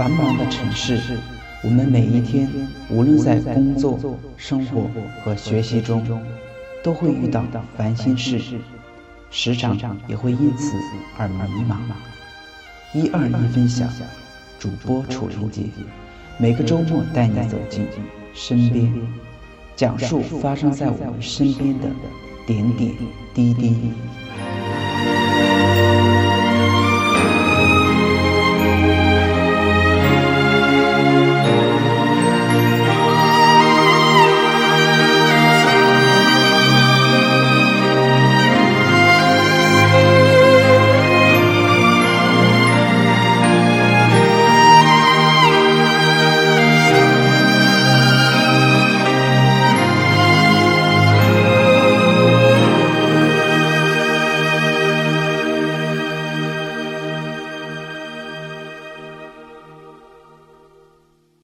繁忙的城市，我们每一天，无论在工作、生活和学习中，都会遇到烦心事，时常也会因此而迷茫。一二一分享，主播楚林杰，每个周末带你走进身边，讲述发生在我们身边的点点滴滴。